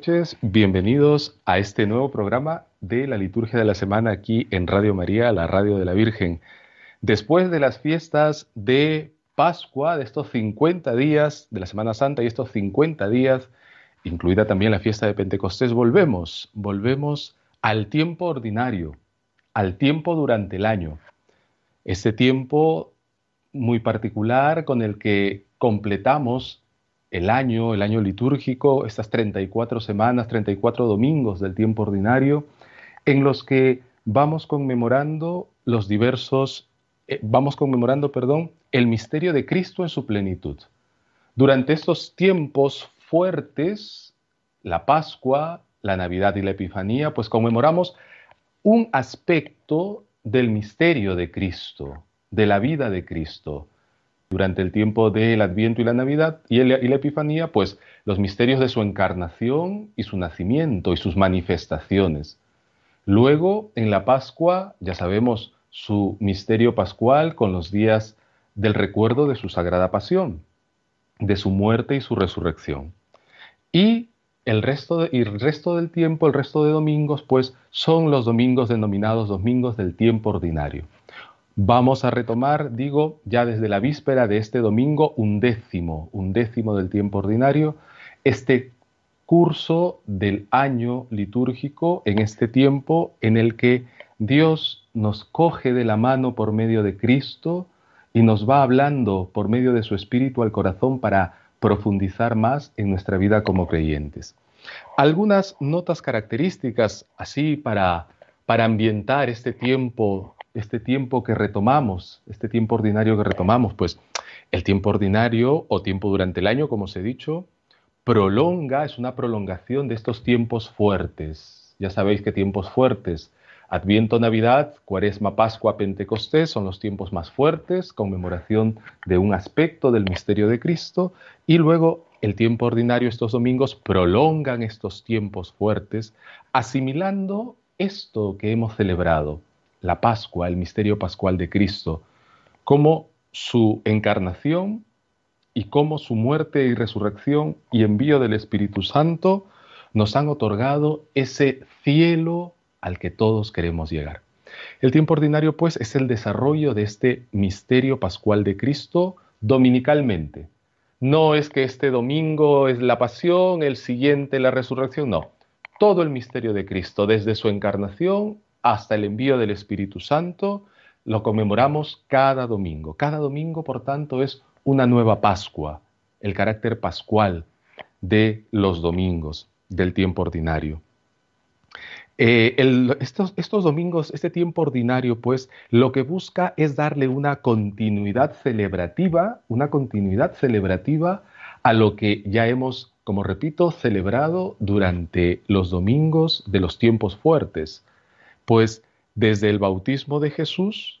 Noches, bienvenidos a este nuevo programa de la liturgia de la semana aquí en Radio María, la radio de la Virgen. Después de las fiestas de Pascua, de estos 50 días de la Semana Santa y estos 50 días, incluida también la fiesta de Pentecostés, volvemos, volvemos al tiempo ordinario, al tiempo durante el año. Este tiempo muy particular con el que completamos el año, el año litúrgico, estas 34 semanas, 34 domingos del tiempo ordinario, en los que vamos conmemorando los diversos, eh, vamos conmemorando, perdón, el misterio de Cristo en su plenitud. Durante estos tiempos fuertes, la Pascua, la Navidad y la Epifanía, pues conmemoramos un aspecto del misterio de Cristo, de la vida de Cristo, durante el tiempo del Adviento y la Navidad y, la Epifanía, pues los misterios de su encarnación y su nacimiento y sus manifestaciones. Luego, en la Pascua, ya sabemos su misterio pascual con los días del recuerdo de su sagrada pasión, de su muerte y su resurrección. Y el resto, del tiempo, el resto de domingos, pues son los domingos denominados domingos del tiempo ordinario. Vamos a retomar, digo, ya desde la víspera de este domingo, un décimo, un décimo del tiempo ordinario, este curso del año litúrgico en este tiempo en el que Dios nos coge de la mano por medio de Cristo y nos va hablando por medio de su Espíritu al corazón para profundizar más en nuestra vida como creyentes. Algunas notas características así para, para ambientar este tiempo este tiempo que retomamos, este tiempo ordinario que retomamos? Pues el tiempo ordinario o tiempo durante el año, como os he dicho, prolonga, es una prolongación de estos tiempos fuertes. Ya sabéis que tiempos fuertes, Adviento, Navidad, Cuaresma, Pascua, Pentecostés son los tiempos más fuertes, conmemoración de un aspecto del misterio de Cristo, y luego el tiempo ordinario, estos domingos, prolongan estos tiempos fuertes, asimilando esto que hemos celebrado, la Pascua, el misterio pascual de Cristo, como su encarnación y cómo su muerte y resurrección y envío del Espíritu Santo nos han otorgado ese cielo al que todos queremos llegar. El tiempo ordinario, pues, es el desarrollo de este misterio pascual de Cristo dominicalmente. No es que este domingo es la pasión, el siguiente la resurrección, no. Todo el misterio de Cristo, desde su encarnación hasta el envío del Espíritu Santo, lo conmemoramos cada domingo. Cada domingo, por tanto, es una nueva Pascua, el carácter pascual de los domingos del tiempo ordinario. Eh, estos, estos domingos, este tiempo ordinario, pues lo que busca es darle una continuidad celebrativa, una continuidad celebrativa a lo que ya hemos, como repito, celebrado durante los domingos de los tiempos fuertes, pues desde el bautismo de Jesús,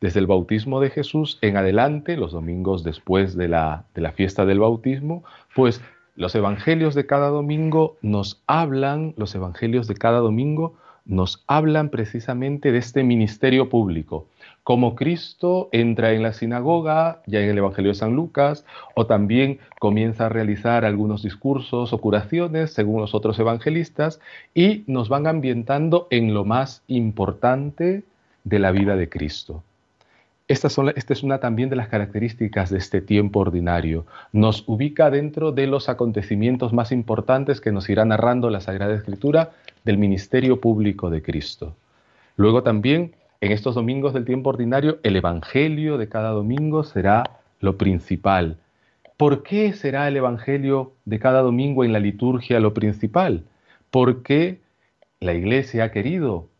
desde el bautismo de Jesús en adelante, los domingos después de la, de la fiesta del bautismo, pues los evangelios de cada domingo nos hablan, los evangelios de cada domingo nos hablan precisamente de este ministerio público, cómo Cristo entra en la sinagoga, ya en el Evangelio de San Lucas, o también comienza a realizar algunos discursos o curaciones, según los otros evangelistas, y nos van ambientando en lo más importante de la vida de Cristo. Esta, esta, es una también de las características de este tiempo ordinario. Nos ubica dentro de los acontecimientos más importantes que nos irá narrando la Sagrada Escritura del ministerio público de Cristo. Luego también en estos domingos del tiempo ordinario, el Evangelio de cada domingo será lo principal. ¿Por qué será el Evangelio de cada domingo en la liturgia lo principal? Porque la Iglesia ha querido,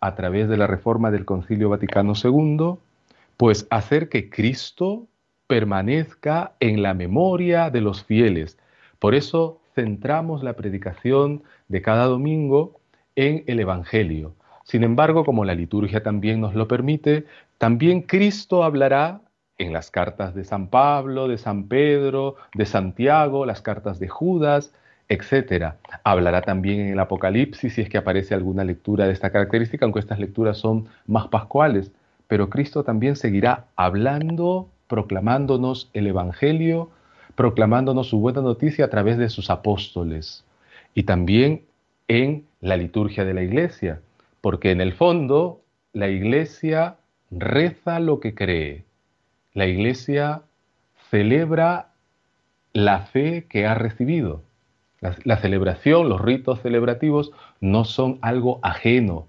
a través de la reforma del Concilio Vaticano II, pues hacer que Cristo permanezca en la memoria de los fieles. Por eso centramos la predicación de cada domingo en el Evangelio. Sin embargo, como la liturgia también nos lo permite, también Cristo hablará en las cartas de San Pablo, de San Pedro, de Santiago, las cartas de Judas, etc. Hablará también en el Apocalipsis si es que aparece alguna lectura de esta característica, aunque estas lecturas son más pascuales. Pero Cristo también seguirá hablando, proclamándonos el Evangelio, proclamándonos su buena noticia a través de sus apóstoles y también en la liturgia de la iglesia porque en el fondo la iglesia reza lo que cree, la iglesia celebra la fe que ha recibido. La, celebración, los ritos celebrativos no son algo ajeno,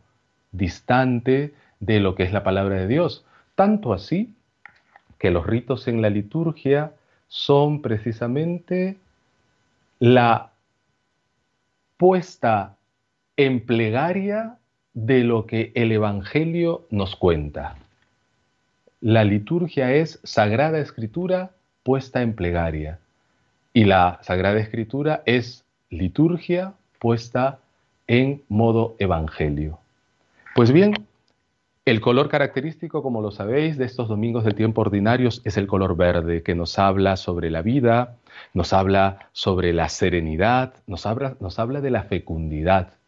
distante de lo que es la palabra de Dios. Tanto así que los ritos en la liturgia son precisamente la puesta en plegaria de lo que el Evangelio nos cuenta. La liturgia es Sagrada Escritura puesta en plegaria y la Sagrada Escritura es liturgia puesta en modo Evangelio. Pues bien, el color característico, como lo sabéis, de estos domingos del tiempo ordinarios es el color verde, que nos habla sobre la vida, nos habla sobre la serenidad, nos habla, nos habla de la fecundidad.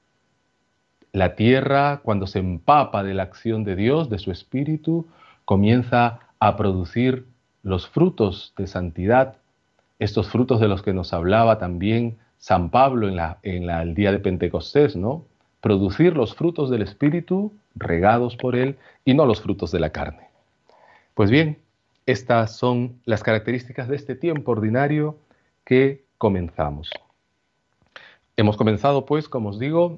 La tierra, cuando se empapa de la acción de Dios, de su Espíritu, comienza a producir los frutos de santidad, estos frutos de los que nos hablaba también San Pablo en, la, el día de Pentecostés, ¿no? Producir los frutos del Espíritu regados por Él y no los frutos de la carne. Pues bien, estas son las características de este tiempo ordinario que comenzamos. Hemos comenzado, pues, como os digo,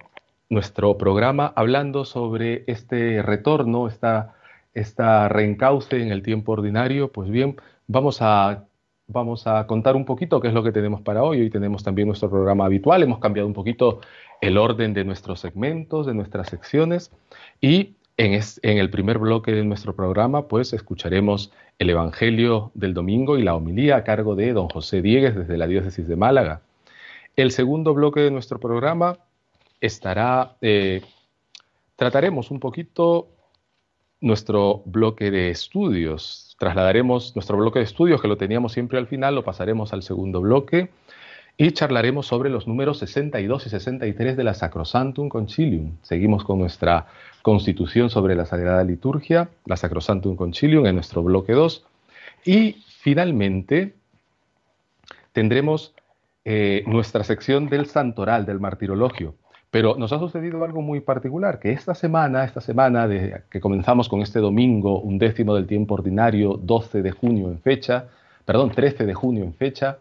nuestro programa hablando sobre este retorno, esta, esta reencauce en el tiempo ordinario, pues bien, vamos a, vamos a contar un poquito qué es lo que tenemos para hoy. Hoy tenemos también nuestro programa habitual, hemos cambiado un poquito el orden de nuestros segmentos, de nuestras secciones y en, en el primer bloque de nuestro programa pues escucharemos el Evangelio del domingo y la homilía a cargo de don José Diegues desde la diócesis de Málaga. El segundo bloque de nuestro programa estará, eh, trataremos un poquito nuestro bloque de estudios. Trasladaremos nuestro bloque de estudios, que lo teníamos siempre al final, lo pasaremos al segundo bloque y charlaremos sobre los números 62 y 63 de la Sacrosantum Concilium. Seguimos con nuestra constitución sobre la Sagrada Liturgia, la Sacrosantum Concilium, en nuestro bloque 2. Y finalmente tendremos eh, nuestra sección del santoral, del martirologio. Pero nos ha sucedido algo muy particular, que esta semana, esta semana de, que comenzamos con este domingo, un décimo del tiempo ordinario, 12 de junio en fecha, perdón, 13 de junio en fecha,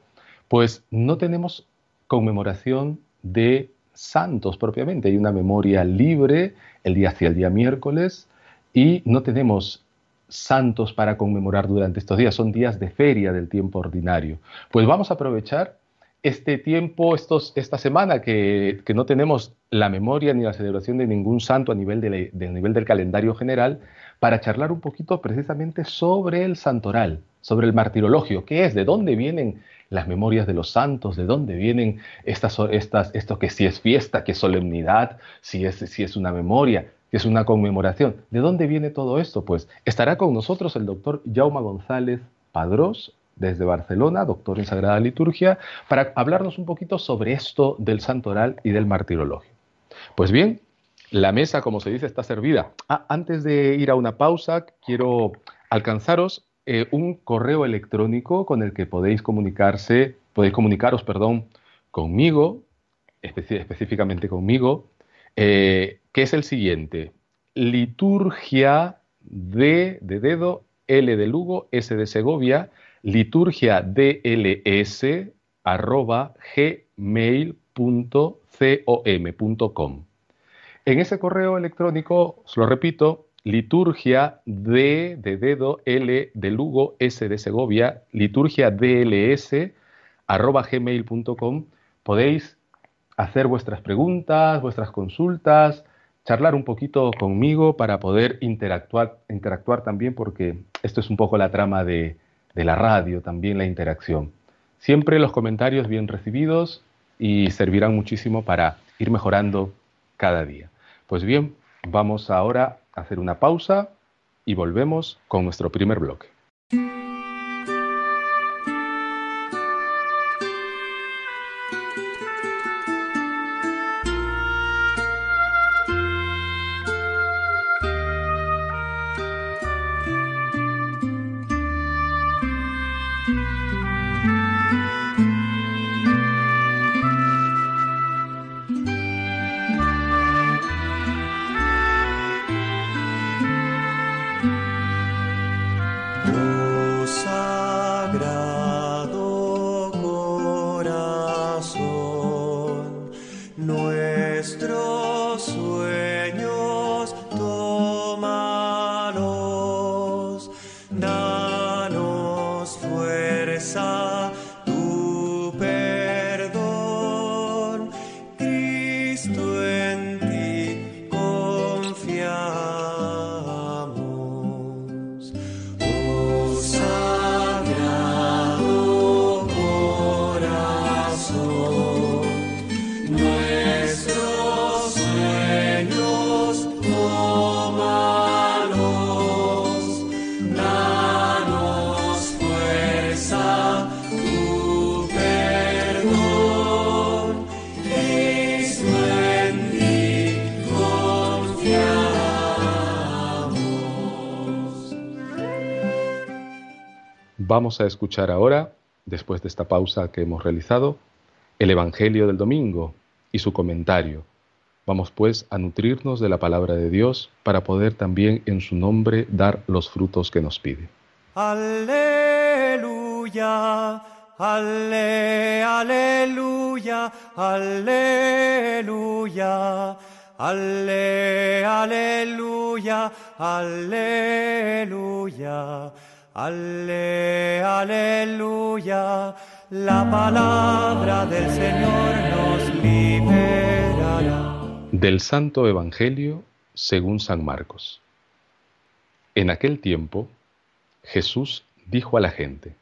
pues no tenemos conmemoración de santos propiamente. Hay una memoria libre el día hacia el día miércoles y no tenemos santos para conmemorar durante estos días. Son días de feria del tiempo ordinario. Pues vamos a aprovechar este tiempo, estos, esta semana que, no tenemos la memoria ni la celebración de ningún santo a nivel, de nivel del calendario general, para charlar un poquito precisamente sobre el santoral, sobre el martirologio, qué es, de dónde vienen las memorias de los santos, de dónde vienen estas, estas, esto que si es fiesta, que es solemnidad, si es, es una memoria, que es una conmemoración. ¿De dónde viene todo esto? Pues estará con nosotros el doctor Jauma González Padrós, desde Barcelona, doctor en Sagrada Liturgia, para hablarnos un poquito sobre esto del santoral y del martirologio. Pues bien, la mesa, como se dice, está servida. Ah, antes de ir a una pausa, quiero alcanzaros eh, un correo electrónico con el que podéis comunicarse, podéis comunicaros, perdón, conmigo, específicamente conmigo, eh, que es el siguiente: liturgia de, de dedo, L de Lugo, S de Segovia, liturgiadls.gmail.com. En ese correo electrónico, os lo repito, liturgia D de dedo, L de Lugo, S de Segovia, liturgia DLS, arroba gmail.com. Podéis hacer vuestras preguntas, vuestras consultas, charlar un poquito conmigo para poder interactuar, interactuar también, porque esto es un poco la trama de, de la radio, también la interacción. Siempre los comentarios bien recibidos y servirán muchísimo para ir mejorando cada día. Pues bien, vamos ahora a hacer una pausa y volvemos con nuestro primer bloque. Vamos a escuchar ahora, después de esta pausa que hemos realizado, el Evangelio del domingo y su comentario. Vamos pues a nutrirnos de la palabra de Dios para poder también en su nombre dar los frutos que nos pide. Aleluya, ale, aleluya, aleluya, ale, aleluya, aleluya. Ale, aleluya, la palabra del Señor nos liberará. Del Santo Evangelio según San Marcos. En aquel tiempo, Jesús dijo a la gente,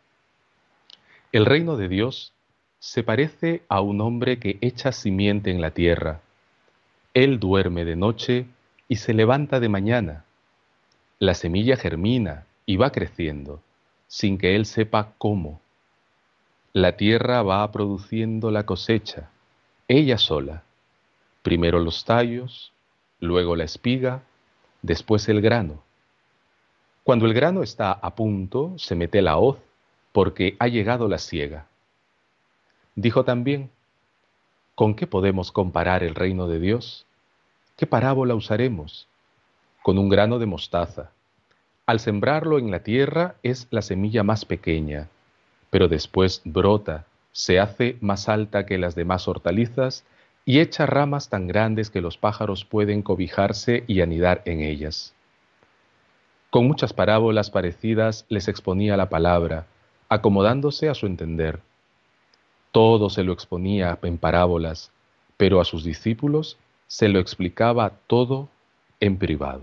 El reino de Dios se parece a un hombre que echa simiente en la tierra. Él duerme de noche y se levanta de mañana. La semilla germina y va creciendo sin que él sepa cómo. La tierra va produciendo la cosecha, ella sola. Primero los tallos, luego la espiga, después el grano. Cuando el grano está a punto, se mete la hoz, porque ha llegado la siega. Dijo también, ¿con qué podemos comparar el reino de Dios? ¿Qué parábola usaremos? Con un grano de mostaza al sembrarlo en la tierra es la semilla más pequeña, pero después brota, se hace más alta que las demás hortalizas y echa ramas tan grandes que los pájaros pueden cobijarse y anidar en ellas. Con muchas parábolas parecidas les exponía la palabra, acomodándose a su entender. Todo se lo exponía en parábolas, pero a sus discípulos se lo explicaba todo en privado.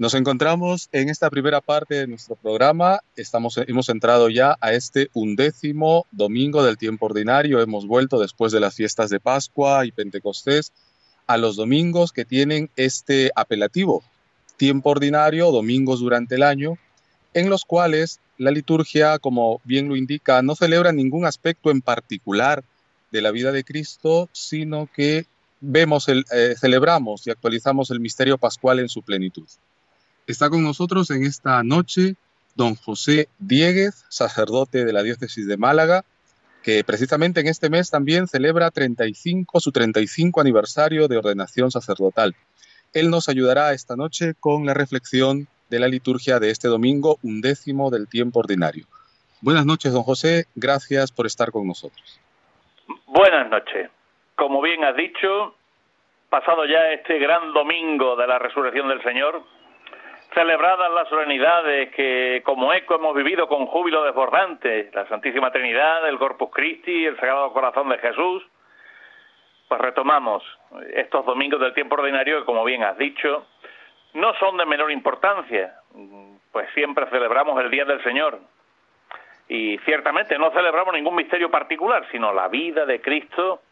Nos encontramos en esta primera parte de nuestro programa. Estamos, hemos entrado ya a este undécimo domingo del tiempo ordinario. Hemos vuelto después de las fiestas de Pascua y Pentecostés a los domingos que tienen este apelativo, tiempo ordinario, domingos durante el año, en los cuales la liturgia, como bien lo indica, no celebra ningún aspecto en particular de la vida de Cristo, sino que vemos el, eh, celebramos y actualizamos el misterio pascual en su plenitud. Está con nosotros en esta noche don José Dieguez, sacerdote de la diócesis de Málaga, que precisamente en este mes también celebra 35, su 35 aniversario de ordenación sacerdotal. Él nos ayudará esta noche con la reflexión de la liturgia de este domingo, undécimo del tiempo ordinario. Buenas noches, don José. Gracias por estar con nosotros. Buenas noches. Como bien has dicho, pasado ya este gran domingo de la resurrección del Señor, celebradas las solemnidades que como eco hemos vivido con júbilo desbordante, la Santísima Trinidad, el Corpus Christi, el Sagrado Corazón de Jesús, pues retomamos estos domingos del tiempo ordinario que, como bien has dicho, no son de menor importancia, pues siempre celebramos el Día del Señor. Y ciertamente no celebramos ningún misterio particular, sino la vida de Cristo,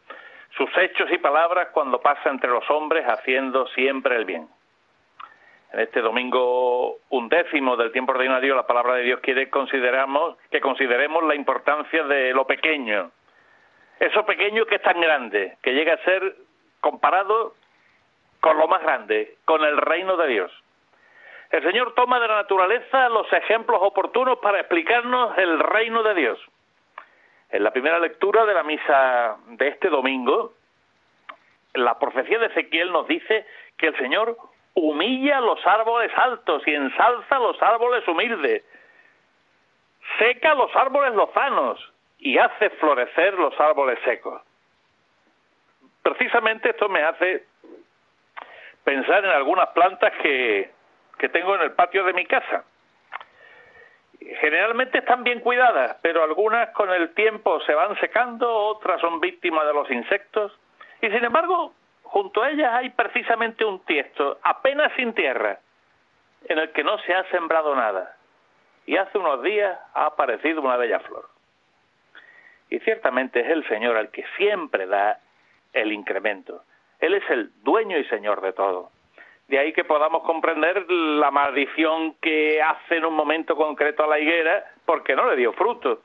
sus hechos y palabras cuando pasa entre los hombres haciendo siempre el bien. En este domingo undécimo del tiempo ordinario, la palabra de Dios quiere consideramos, que consideremos la importancia de lo pequeño. Eso pequeño que es tan grande, que llega a ser comparado con lo más grande, con el reino de Dios. El Señor toma de la naturaleza los ejemplos oportunos para explicarnos el reino de Dios. En la primera lectura de la misa de este domingo, la profecía de Ezequiel nos dice que el Señor humilla los árboles altos y ensalza los árboles humildes, seca los árboles lozanos y hace florecer los árboles secos. Precisamente esto me hace pensar en algunas plantas que, que tengo en el patio de mi casa. Generalmente están bien cuidadas, pero algunas con el tiempo se van secando, otras son víctimas de los insectos, y sin embargo, junto a ellas hay precisamente un tiesto, apenas sin tierra, en el que no se ha sembrado nada, y hace unos días ha aparecido una bella flor. Y ciertamente es el Señor el que siempre da el incremento. Él es el dueño y Señor de todo. De ahí que podamos comprender la maldición que hace en un momento concreto a la higuera porque no le dio fruto.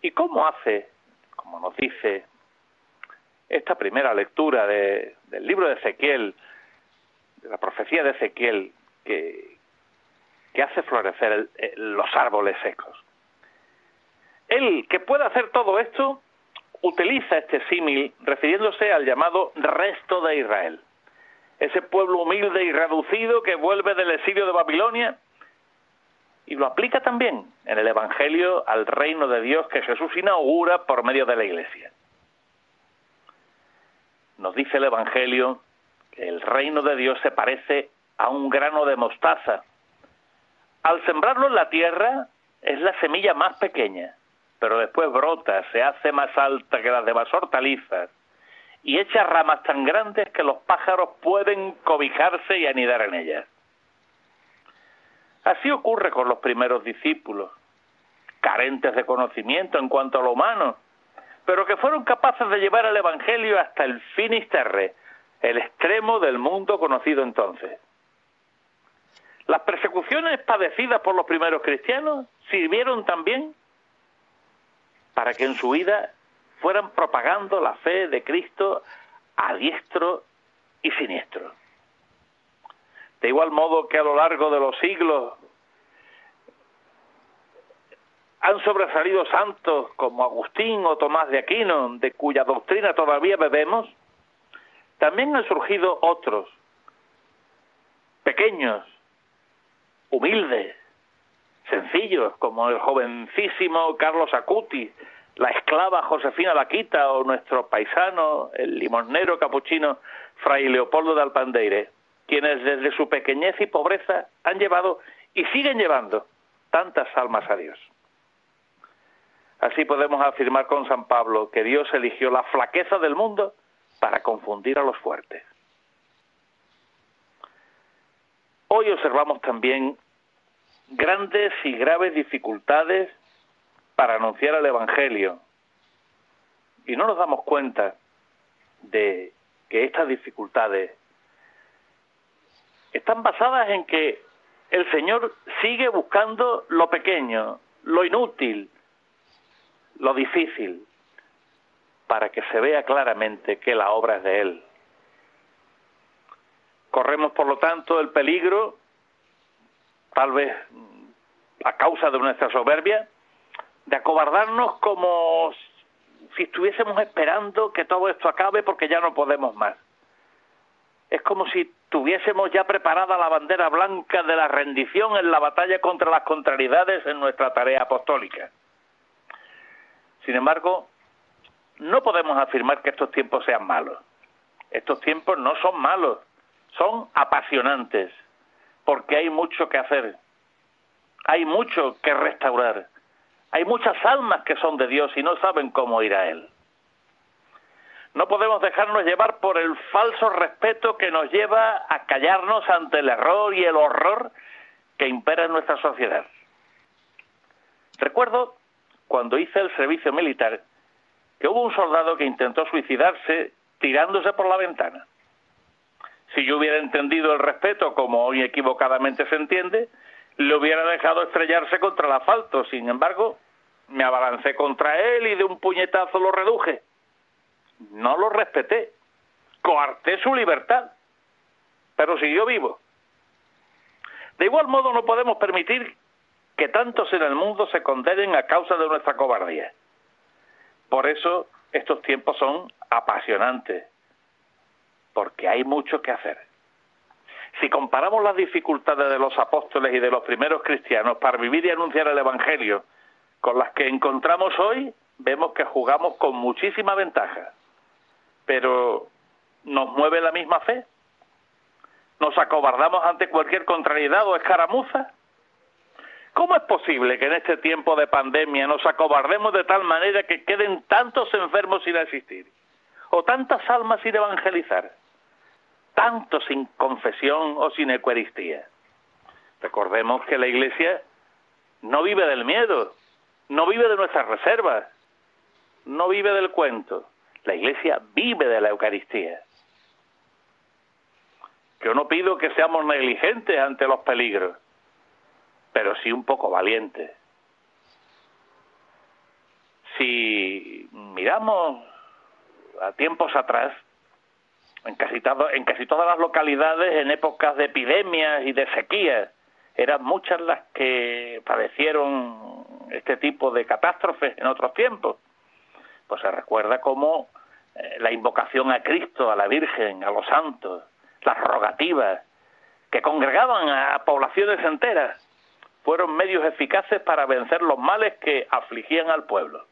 ¿Y cómo hace? Como nos dice esta primera lectura del libro de Ezequiel, de la profecía de Ezequiel, que, hace florecer los árboles secos. Él, que puede hacer todo esto, utiliza este símil refiriéndose al llamado resto de Israel ese pueblo humilde y reducido que vuelve del exilio de Babilonia y lo aplica también en el Evangelio al reino de Dios que Jesús inaugura por medio de la Iglesia. Nos dice el Evangelio que el reino de Dios se parece a un grano de mostaza. Al sembrarlo en la tierra es la semilla más pequeña, pero después brota, se hace más alta que las demás hortalizas y echa ramas tan grandes que los pájaros pueden cobijarse y anidar en ellas. Así ocurre con los primeros discípulos, carentes de conocimiento en cuanto a lo humano, pero que fueron capaces de llevar el Evangelio hasta el finisterre, el extremo del mundo conocido entonces. Las persecuciones padecidas por los primeros cristianos sirvieron también para que en su vida fueran propagando la fe de Cristo a diestro y siniestro. De igual modo que a lo largo de los siglos han sobresalido santos como Agustín o Tomás de Aquino, de cuya doctrina todavía bebemos, también han surgido otros, pequeños, humildes, sencillos, como el jovencísimo Carlos Acuti, la esclava Josefina Laquita o nuestro paisano, el limosnero capuchino Fray Leopoldo de Alpandeire, quienes desde su pequeñez y pobreza han llevado y siguen llevando tantas almas a Dios. Así podemos afirmar con San Pablo que Dios eligió la flaqueza del mundo para confundir a los fuertes. Hoy observamos también grandes y graves dificultades para anunciar el Evangelio. Y no nos damos cuenta de que estas dificultades están basadas en que el Señor sigue buscando lo pequeño, lo inútil, lo difícil, para que se vea claramente que la obra es de Él Corremos, por lo tanto, el peligro, tal vez a causa de nuestra soberbia, de acobardarnos como si estuviésemos esperando que todo esto acabe porque ya no podemos más. Es como si tuviésemos ya preparada la bandera blanca de la rendición en la batalla contra las contrariedades en nuestra tarea apostólica. Sin embargo, no podemos afirmar que estos tiempos sean malos. Estos tiempos no son malos, son apasionantes, porque hay mucho que hacer, hay mucho que restaurar, hay muchas almas que son de Dios y no saben cómo ir a Él. No podemos dejarnos llevar por el falso respeto que nos lleva a callarnos ante el error y el horror que impera en nuestra sociedad. Recuerdo cuando hice el servicio militar que hubo un soldado que intentó suicidarse tirándose por la ventana. Si yo hubiera entendido el respeto como hoy equivocadamente se entiende, le hubiera dejado estrellarse contra el asfalto. Sin embargo, me abalancé contra él y de un puñetazo lo reduje. No lo respeté, coarté su libertad, pero siguió vivo. De igual modo no podemos permitir que tantos en el mundo se condenen a causa de nuestra cobardía. Por eso estos tiempos son apasionantes, porque hay mucho que hacer. Si comparamos las dificultades de los apóstoles y de los primeros cristianos para vivir y anunciar el Evangelio con las que encontramos hoy, vemos que jugamos con muchísima ventaja pero ¿nos mueve la misma fe? ¿Nos acobardamos ante cualquier contrariedad o escaramuza? ¿Cómo es posible que en este tiempo de pandemia nos acobardemos de tal manera que queden tantos enfermos sin asistir? ¿O tantas almas sin evangelizar? ¿Tantos sin confesión o sin eucaristía? Recordemos que la Iglesia no vive del miedo, no vive de nuestras reservas, no vive del cuento. La Iglesia vive de la Eucaristía. Yo no pido que seamos negligentes ante los peligros, pero sí un poco valientes. Si miramos a tiempos atrás, en casi, en casi todas las localidades, en épocas de epidemias y de sequías, eran muchas las que padecieron este tipo de catástrofes en otros tiempos pues se recuerda como eh, la invocación a Cristo, a la Virgen, a los santos, las rogativas, que congregaban a poblaciones enteras, fueron medios eficaces para vencer los males que afligían al pueblo.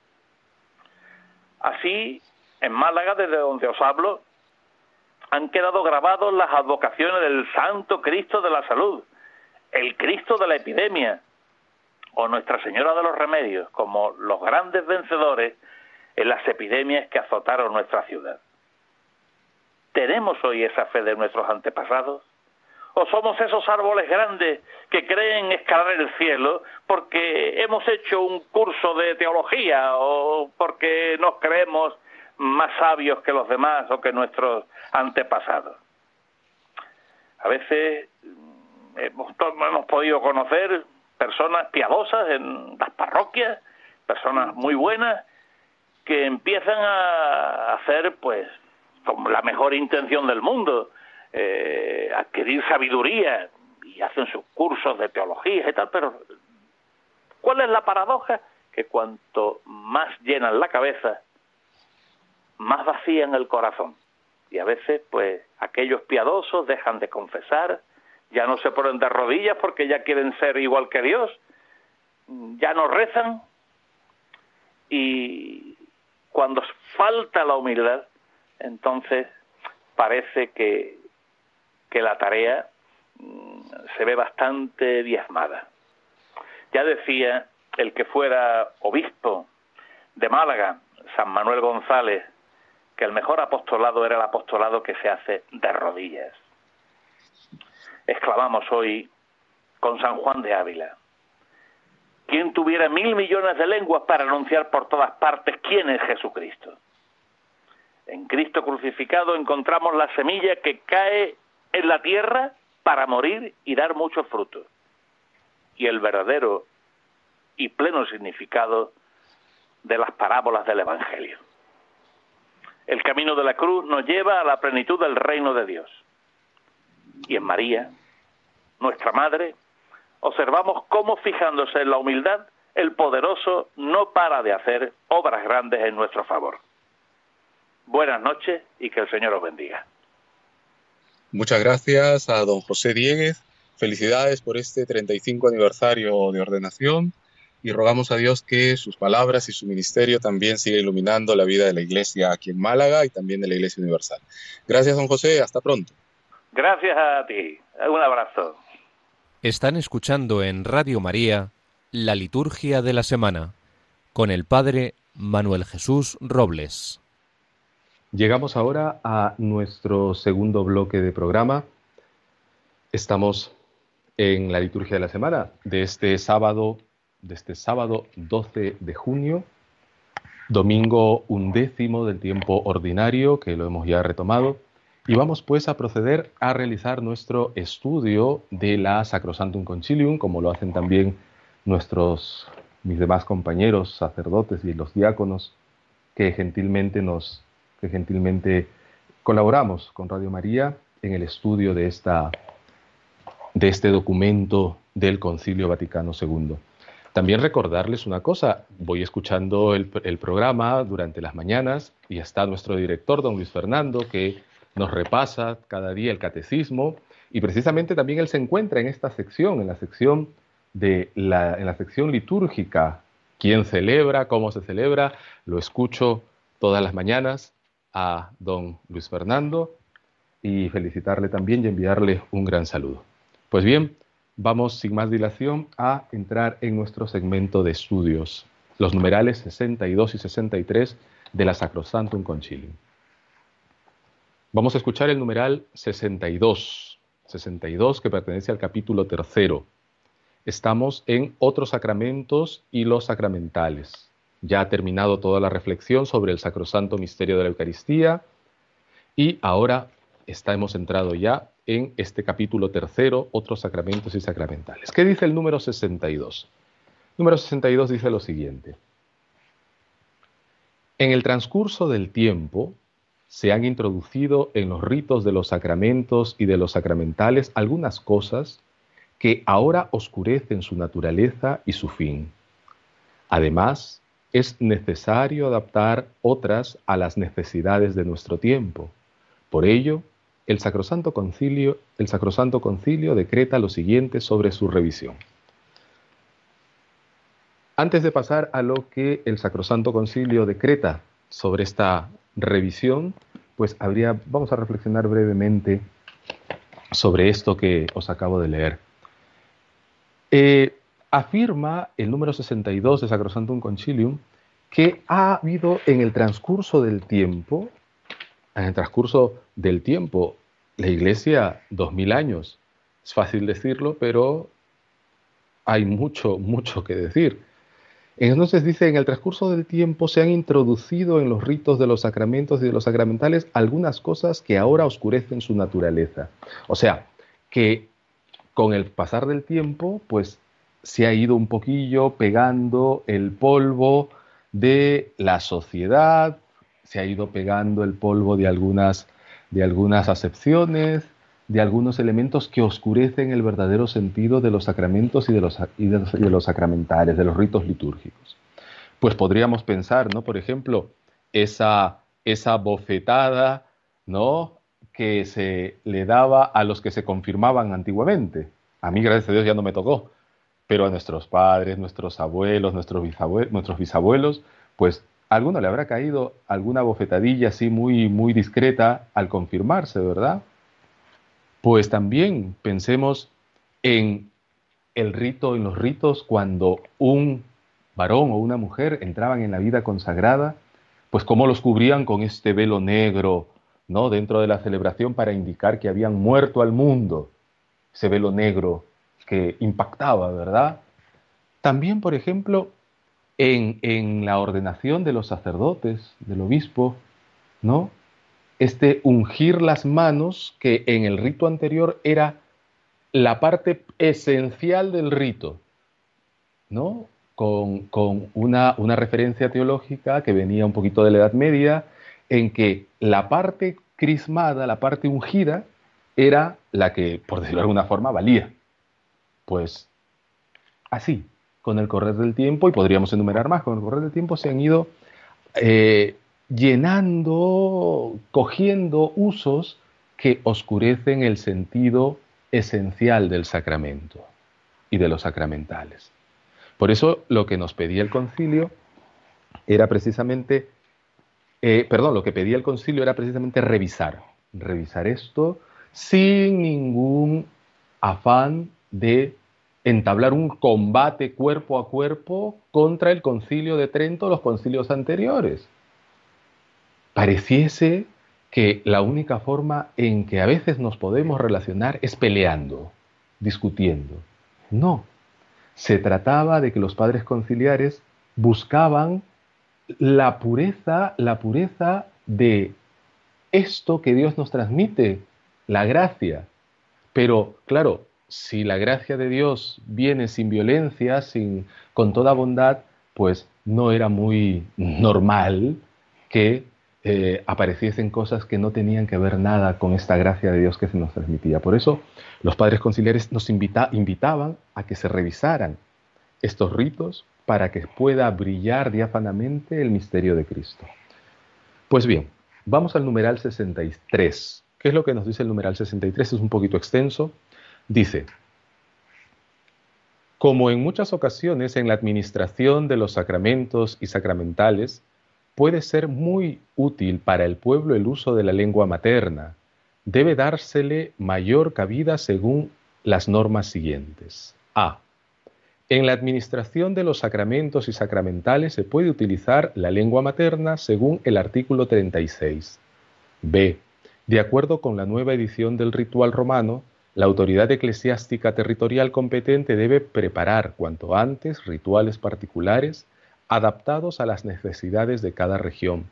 Así, en Málaga, desde donde os hablo, han quedado grabados las advocaciones del Santo Cristo de la Salud, el Cristo de la epidemia, o Nuestra Señora de los Remedios, como los grandes vencedores en las epidemias que azotaron nuestra ciudad. ¿Tenemos hoy esa fe de nuestros antepasados? ¿O somos esos árboles grandes que creen escalar el cielo porque hemos hecho un curso de teología o porque nos creemos más sabios que los demás o que nuestros antepasados? A veces mm, hemos, hemos podido conocer personas piadosas en las parroquias, personas muy buenas, que empiezan a hacer, pues, con la mejor intención del mundo, eh, adquirir sabiduría y hacen sus cursos de teología y tal, pero ¿cuál es la paradoja? Que cuanto más llenan la cabeza, más vacían el corazón. Y a veces, pues, aquellos piadosos dejan de confesar, ya no se ponen de rodillas porque ya quieren ser igual que Dios, ya no rezan y, cuando falta la humildad, entonces parece que, que la tarea mm, se ve bastante diezmada. Ya decía el que fuera obispo de Málaga, San Manuel González, que el mejor apostolado era el apostolado que se hace de rodillas. Exclamamos hoy con San Juan de Ávila, quien tuviera mil millones de lenguas para anunciar por todas partes quién es Jesucristo. En Cristo crucificado encontramos la semilla que cae en la tierra para morir y dar mucho fruto. Y el verdadero y pleno significado de las parábolas del Evangelio. El camino de la cruz nos lleva a la plenitud del reino de Dios. y en María, nuestra Madre, observamos cómo fijándose en la humildad, el poderoso no para de hacer obras grandes en nuestro favor. Buenas noches y que el Señor os bendiga. Muchas gracias a don José Dieguez. Felicidades por este 35 aniversario de ordenación y rogamos a Dios que sus palabras y su ministerio también siga iluminando la vida de la iglesia aquí en Málaga y también de la iglesia universal. Gracias, don José. Hasta pronto. Gracias a ti. Un abrazo. Están escuchando en Radio María la liturgia de la semana con el Padre Manuel Jesús Robles. Llegamos ahora a nuestro segundo bloque de programa. Estamos en la liturgia de la semana de este sábado de este sábado 12 de junio, domingo undécimo del tiempo ordinario, que lo hemos ya retomado, y vamos pues a proceder a realizar nuestro estudio de la Sacrosantum Concilium, como lo hacen también nuestros mis demás compañeros sacerdotes y los diáconos que gentilmente nos que gentilmente colaboramos con Radio María en el estudio de esta de este documento del Concilio Vaticano II. También recordarles una cosa, voy escuchando el, programa durante las mañanas y está nuestro director, don Luis Fernando, que nos repasa cada día el catecismo y precisamente también él se encuentra en esta sección, en la sección de la, en la sección litúrgica, quién celebra, cómo se celebra, lo escucho todas las mañanas a don Luis Fernando y felicitarle también y enviarle un gran saludo. Pues bien, vamos sin más dilación a entrar en nuestro segmento de estudios, los numerales 62 y 63 de la Sacrosantum Concilium. Vamos a escuchar el numeral 62, 62 que pertenece al capítulo tercero. Estamos en otros sacramentos y los sacramentales. Ya ha terminado toda la reflexión sobre el sacrosanto misterio de la Eucaristía y ahora está, hemos entrado ya en este capítulo tercero, otros sacramentos y sacramentales. ¿Qué dice el número 62? Número 62 dice lo siguiente. En el transcurso del tiempo se han introducido en los ritos de los sacramentos y de los sacramentales algunas cosas que ahora oscurecen su naturaleza y su fin. Además, es necesario adaptar otras a las necesidades de nuestro tiempo. Por ello, el Sacrosanto Concilio, el Sacrosanto Concilio decreta lo siguiente sobre su revisión. Antes de pasar a lo que el Sacrosanto Concilio decreta sobre esta revisión, pues habría, vamos a reflexionar brevemente sobre esto que os acabo de leer. Eh, afirma el número 62 de Sacrosantum Concilium que ha habido en el transcurso del tiempo, en el transcurso del tiempo la iglesia, dos mil años. Es fácil decirlo, pero hay mucho, mucho que decir. Entonces dice, en el transcurso del tiempo se han introducido en los ritos de los sacramentos y de los sacramentales algunas cosas que ahora oscurecen su naturaleza. O sea, que con el pasar del tiempo, pues se ha ido un poquillo pegando el polvo de la sociedad, se ha ido pegando el polvo de algunas de algunas acepciones, de algunos elementos que oscurecen el verdadero sentido de los sacramentos y de los, de los, sacramentales, de los ritos litúrgicos. Pues podríamos pensar, ¿no? Por ejemplo, esa, esa bofetada, ¿no? que se le daba a los que se confirmaban antiguamente. A mí, gracias a Dios, ya no me tocó, pero a nuestros padres, nuestros abuelos, nuestros bisabuelos, pues alguno le habrá caído alguna bofetadilla así muy, muy discreta al confirmarse, ¿verdad? Pues también pensemos en el rito, en los ritos cuando un varón o una mujer entraban en la vida consagrada, pues cómo los cubrían con este velo negro, ¿no? Dentro de la celebración para indicar que habían muerto al mundo, ese velo negro que impactaba, ¿verdad? También, por ejemplo, en, la ordenación de los sacerdotes, del obispo, ¿no? Este ungir las manos, que en el rito anterior era la parte esencial del rito, ¿no? Con, una, una, referencia teológica que venía un poquito de la Edad Media, en que la parte crismada, la parte ungida, era la que, por decirlo de alguna forma, valía. Pues así, con el correr del tiempo, y podríamos enumerar más, con el correr del tiempo se han ido eh, llenando, cogiendo usos que oscurecen el sentido esencial del sacramento y de los sacramentales. Por eso lo que nos pedía el concilio era precisamente, eh, perdón, lo que pedía el concilio era precisamente revisar, revisar esto sin ningún afán de entablar un combate cuerpo a cuerpo contra el concilio de Trento, los concilios anteriores. Pareciese que la única forma en que a veces nos podemos relacionar es peleando, discutiendo. No, se trataba de que los padres conciliares buscaban la pureza, la pureza de esto que Dios nos transmite, la gracia. Pero, claro, si la gracia de Dios viene sin violencia, sin, con toda bondad, pues no era muy normal que eh, apareciesen cosas que no tenían que ver nada con esta gracia de Dios que se nos transmitía. Por eso los padres conciliares nos invitaban a que se revisaran estos ritos para que pueda brillar diáfanamente el misterio de Cristo. Pues bien, vamos al numeral 63. ¿Qué es lo que nos dice el numeral 63? Es un poquito extenso. Dice, como en muchas ocasiones en la administración de los sacramentos y sacramentales, puede ser muy útil para el pueblo el uso de la lengua materna, debe dársele mayor cabida según las normas siguientes. A. En la administración de los sacramentos y sacramentales se puede utilizar la lengua materna según el artículo 36. B. De acuerdo con la nueva edición del ritual romano, la autoridad eclesiástica territorial competente debe preparar cuanto antes rituales particulares adaptados a las necesidades de cada región.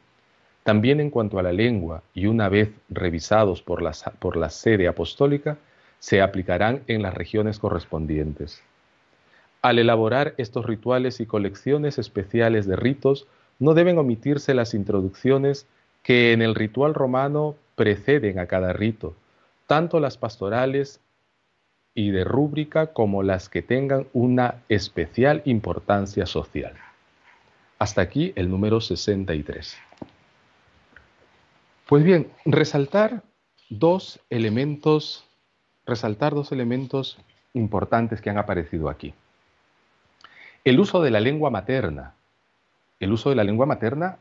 También en cuanto a la lengua, y una vez revisados por la, por la sede apostólica, se aplicarán en las regiones correspondientes. Al elaborar estos rituales y colecciones especiales de ritos, no deben omitirse las introducciones que en el ritual romano preceden a cada rito, tanto las pastorales y de rúbrica como las que tengan una especial importancia social. Hasta aquí el número 63. Pues bien, resaltar dos elementos, resaltar dos elementos importantes que han aparecido aquí. El uso de la lengua materna. El uso de la lengua materna,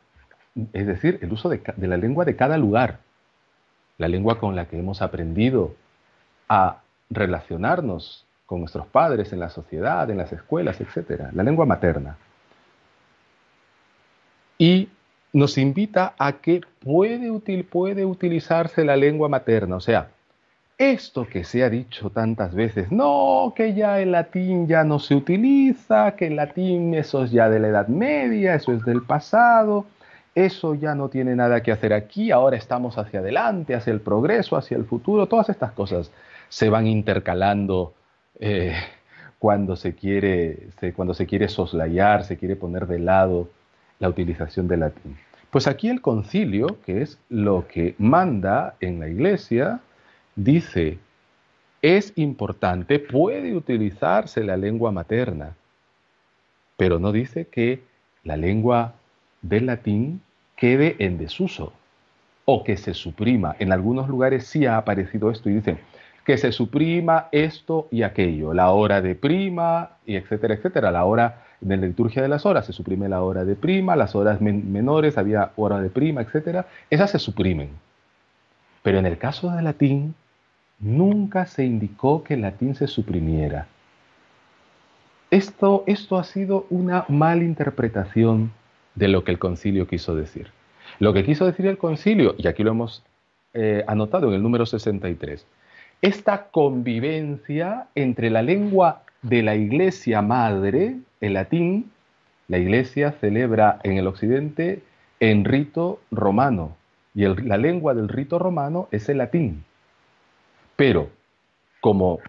es decir, el uso de, de la lengua de cada lugar la lengua con la que hemos aprendido a relacionarnos con nuestros padres en la sociedad, en las escuelas, etc. La lengua materna. Y nos invita a que puede, puede utilizarse la lengua materna. O sea, esto que se ha dicho tantas veces, no, que ya el latín ya no se utiliza, que el latín eso es ya de la Edad Media, eso es del pasado, eso ya no tiene nada que hacer aquí, ahora estamos hacia adelante, hacia el progreso, hacia el futuro, todas estas cosas se van intercalando eh, cuando, se quiere, cuando se quiere soslayar, se quiere poner de lado la utilización del latín. Pues aquí el concilio, que es lo que manda en la iglesia, dice, es importante, puede utilizarse la lengua materna, pero no dice que la lengua del latín quede en desuso o que se suprima. En algunos lugares sí ha aparecido esto y dicen que se suprima esto y aquello, la hora de prima y etcétera, etcétera. La hora de la liturgia de las horas se suprime la hora de prima, las horas menores había hora de prima, etcétera. Esas se suprimen. Pero en el caso del latín nunca se indicó que el latín se suprimiera. Esto, esto ha sido una malinterpretación de lo que el concilio quiso decir. Lo que quiso decir el concilio, y aquí lo hemos eh, anotado en el número 63, esta convivencia entre la lengua de la iglesia madre, el latín, la iglesia celebra en el occidente en rito romano, y la lengua del rito romano es el latín. Pero como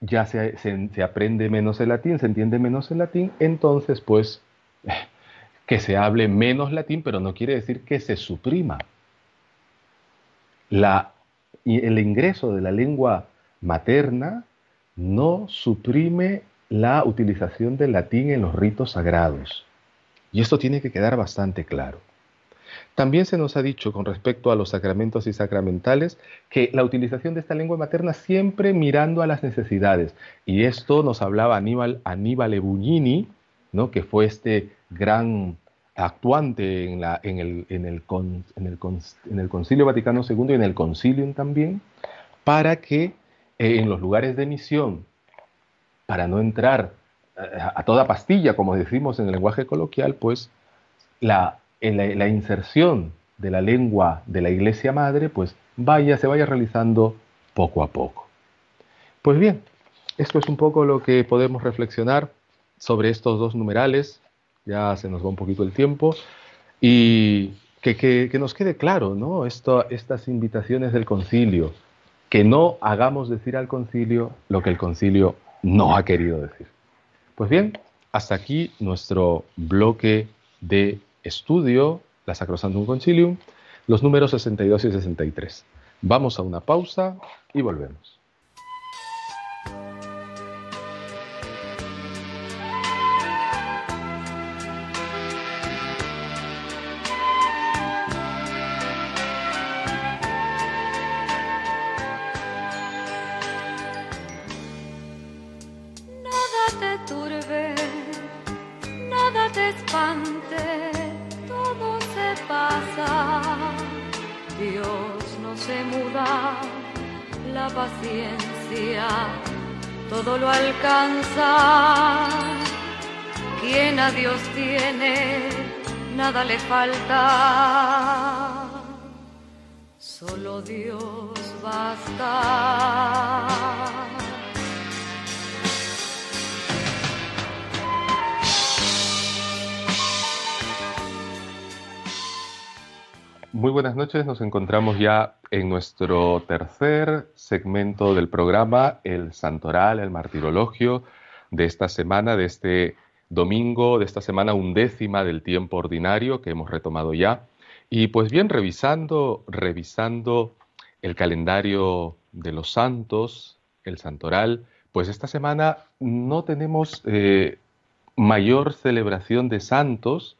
ya se, se aprende menos el latín, se entiende menos el latín, entonces pues que se hable menos latín, pero no quiere decir que se suprima. La el ingreso de la lengua materna no suprime la utilización del latín en los ritos sagrados. Y esto tiene que quedar bastante claro. También se nos ha dicho con respecto a los sacramentos y sacramentales que la utilización de esta lengua materna siempre mirando a las necesidades. Y esto nos hablaba Aníbal, Aníbal ¿no? que fue este gran actuante en, el, Concilio Vaticano II y en el Concilium también, para que eh, en los lugares de misión, para no entrar eh, a, toda pastilla, como decimos en el lenguaje coloquial, pues la, la, inserción de la lengua de la Iglesia Madre, pues vaya, se vaya realizando poco a poco. Pues bien, esto es un poco lo que podemos reflexionar sobre estos dos numerales, ya se nos va un poquito el tiempo, y que, nos quede claro, ¿no? Estas invitaciones del concilio, que no hagamos decir al concilio lo que el concilio no ha querido decir. Pues bien, hasta aquí nuestro bloque de estudio, la Sacrosantum Concilium, los números 62 y 63. Vamos a una pausa y volvemos. Nada le falta, solo Dios basta. Muy buenas noches, nos encontramos ya en nuestro tercer segmento del programa, el Santoral, el Martirologio de esta semana, de este domingo de esta semana undécima del tiempo ordinario que hemos retomado ya. Y pues bien, revisando, revisando el calendario de los santos, el santoral, pues esta semana no tenemos eh, mayor celebración de santos,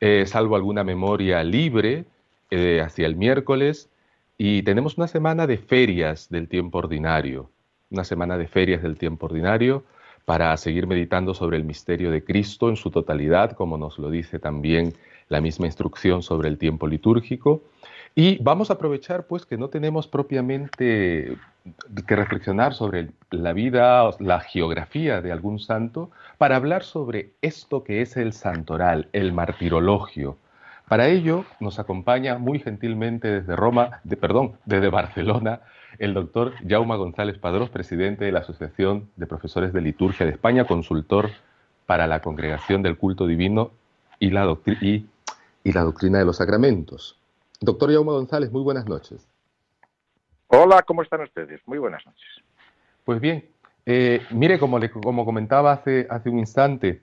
eh, salvo alguna memoria libre eh, hacia el miércoles, y tenemos una semana de ferias del tiempo ordinario, una semana de ferias del tiempo ordinario, para seguir meditando sobre el misterio de Cristo en su totalidad, como nos lo dice también la misma instrucción sobre el tiempo litúrgico. Y vamos a aprovechar pues que no tenemos propiamente que reflexionar sobre la vida, la geografía de algún santo, para hablar sobre esto que es el santoral, el martirologio. Para ello nos acompaña muy gentilmente desde Roma, de, perdón, desde Barcelona, el doctor Jaume González Padrós, presidente de la Asociación de Profesores de Liturgia de España, consultor para la Congregación del Culto Divino y la, y, la Doctrina de los Sacramentos. Doctor Jaume González, muy buenas noches. Hola, ¿cómo están ustedes? Muy buenas noches. Pues bien, eh, mire, como, como comentaba hace, hace un instante,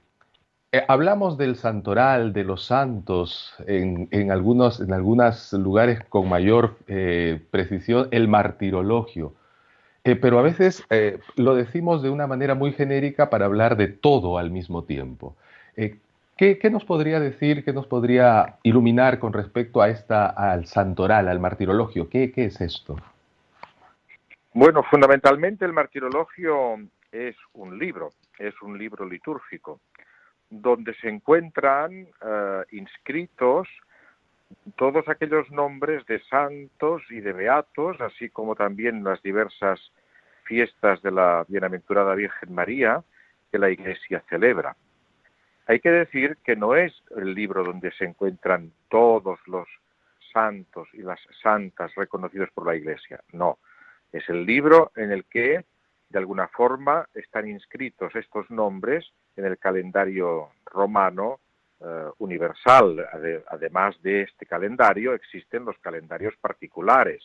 eh, hablamos del santoral, de los santos, en, algunos en lugares con mayor eh, precisión, el martirologio. Eh, pero a veces lo decimos de una manera muy genérica para hablar de todo al mismo tiempo. ¿qué, nos podría decir, qué nos podría iluminar con respecto a esta, al santoral, al martirologio? ¿Qué, qué es esto? Bueno, fundamentalmente el martirologio es un libro, es un libro litúrgico donde se encuentran eh, inscritos todos aquellos nombres de santos y de beatos, así como también las diversas fiestas de la bienaventurada Virgen María que la Iglesia celebra. Hay que decir que no es el libro donde se encuentran todos los santos y las santas reconocidos por la Iglesia, no. Es el libro en el que, de alguna forma, están inscritos estos nombres en el calendario romano eh, universal. además de este calendario, existen los calendarios particulares,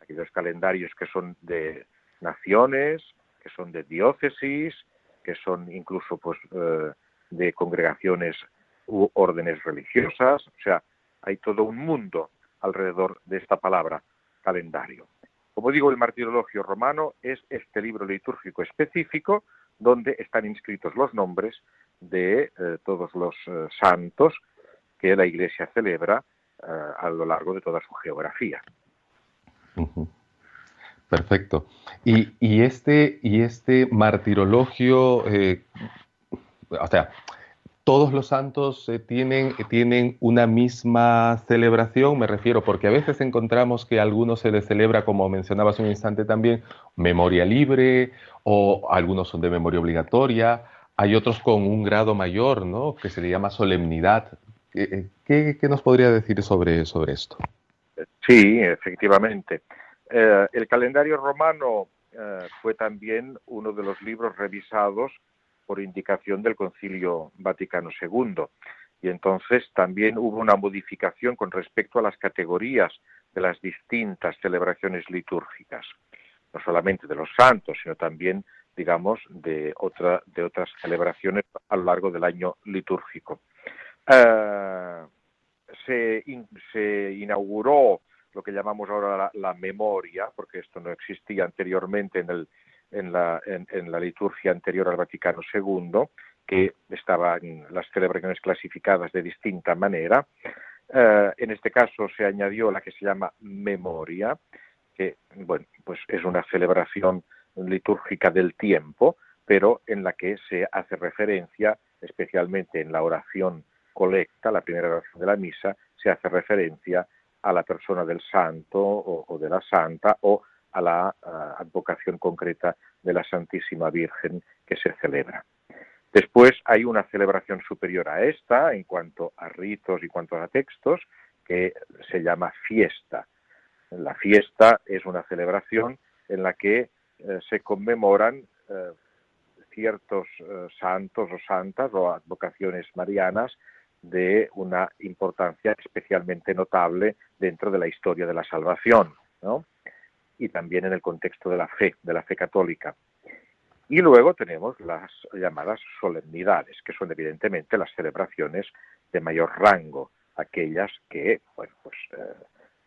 aquellos calendarios que son de naciones, que son de diócesis, que son incluso pues, eh, de congregaciones u órdenes religiosas. O sea, hay todo un mundo alrededor de esta palabra calendario. Como digo, el martirologio romano es este libro litúrgico específico donde están inscritos los nombres de eh, todos los eh, santos que la Iglesia celebra eh, a lo largo de toda su geografía. Perfecto. Y, este, y este martirologio, o sea, todos los santos eh, tienen, tienen, una misma celebración, me refiero, porque a veces encontramos que a algunos se les celebra, como mencionabas un instante también, memoria libre, o algunos son de memoria obligatoria, hay otros con un grado mayor, ¿no? que se le llama solemnidad. ¿Qué, qué, nos podría decir sobre, sobre esto? Sí, efectivamente. Eh, el calendario romano eh, fue también uno de los libros revisados por indicación del Concilio Vaticano II. Y entonces también hubo una modificación con respecto a las categorías de las distintas celebraciones litúrgicas, no solamente de los santos, sino también, digamos, de, otra, de otras celebraciones a lo largo del año litúrgico. Eh, se, se, inauguró lo que llamamos ahora la, memoria, porque esto no existía anteriormente en el, en la, en, la liturgia anterior al Vaticano II, que estaban las celebraciones clasificadas de distinta manera. Eh, en este caso se añadió la que se llama memoria, que bueno, pues es una celebración litúrgica del tiempo, pero en la que se hace referencia, especialmente en la oración colecta, la primera oración de la misa, se hace referencia a la persona del santo o de la santa o a la advocación concreta de la Santísima Virgen que se celebra. Después hay una celebración superior a esta en cuanto a ritos y cuanto a textos que se llama fiesta. La fiesta es una celebración en la que eh, se conmemoran eh, ciertos eh, santos o santas o advocaciones marianas de una importancia especialmente notable dentro de la historia de la salvación. ¿no? Y también en el contexto de la fe, de la fe católica. Y luego tenemos las llamadas solemnidades, que son evidentemente las celebraciones de mayor rango, aquellas que, bueno, pues eh,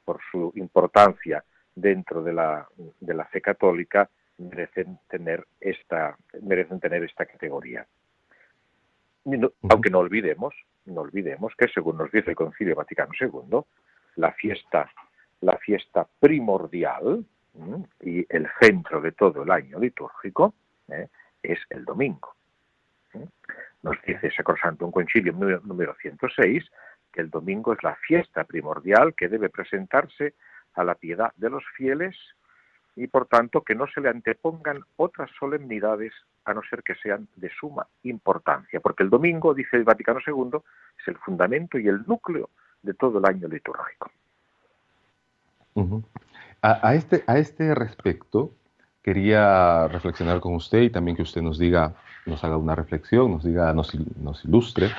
por su importancia dentro de la, de la fe católica, merecen tener esta, merecen tener esta categoría. aunque no olvidemos, no olvidemos que según nos dice el Concilio Vaticano II, la fiesta, la fiesta primordial, y el centro de todo el año litúrgico ¿eh? es el domingo. Nos dice Sacrosantum Concilium número 106 que el domingo es la fiesta primordial que debe presentarse a la piedad de los fieles y por tanto que no se le antepongan otras solemnidades a no ser que sean de suma importancia, porque el domingo, dice el Vaticano II, es el fundamento y el núcleo de todo el año litúrgico. A, este, a este respecto, quería reflexionar con usted y también que usted nos diga, nos haga una reflexión, nos diga, nos, ilustre.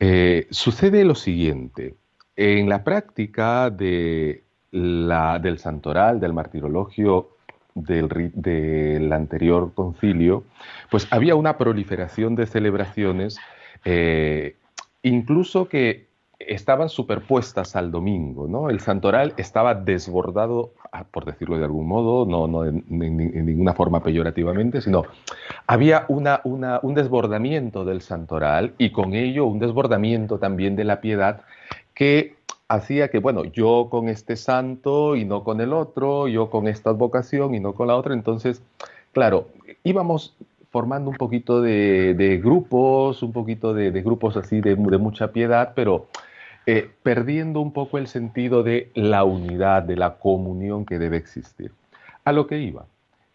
Eh, sucede lo siguiente, en la práctica de la, del santoral, del martirologio del, del, anterior concilio, pues había una proliferación de celebraciones, eh, incluso que estaban superpuestas al domingo, ¿no? El santoral estaba desbordado, ah, por decirlo de algún modo, no, no en, ninguna forma peyorativamente, sino había una, un desbordamiento del santoral y con ello un desbordamiento también de la piedad que hacía que, bueno, yo con este santo y no con el otro, yo con esta vocación y no con la otra, entonces, claro, íbamos formando un poquito de, grupos, un poquito de, grupos así de, mucha piedad, pero eh, perdiendo un poco el sentido de la unidad, de la comunión que debe existir. A lo que iba.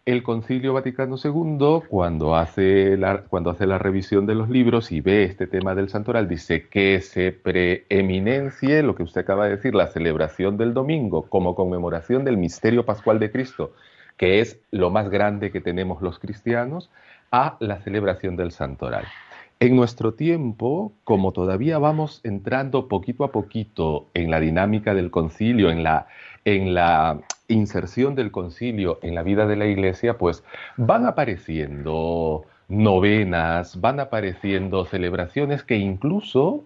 El Concilio Vaticano II, cuando hace, la, cuando hace la revisión de los libros y ve este tema del santoral, dice que se preeminencie lo que usted acaba de decir, la celebración del domingo como conmemoración del misterio pascual de Cristo, que es lo más grande que tenemos los cristianos, a la celebración del santoral. En nuestro tiempo, como todavía vamos entrando poquito a poquito en la dinámica del concilio, en la, en la inserción del concilio en la vida de la iglesia, pues van apareciendo novenas, van apareciendo celebraciones que incluso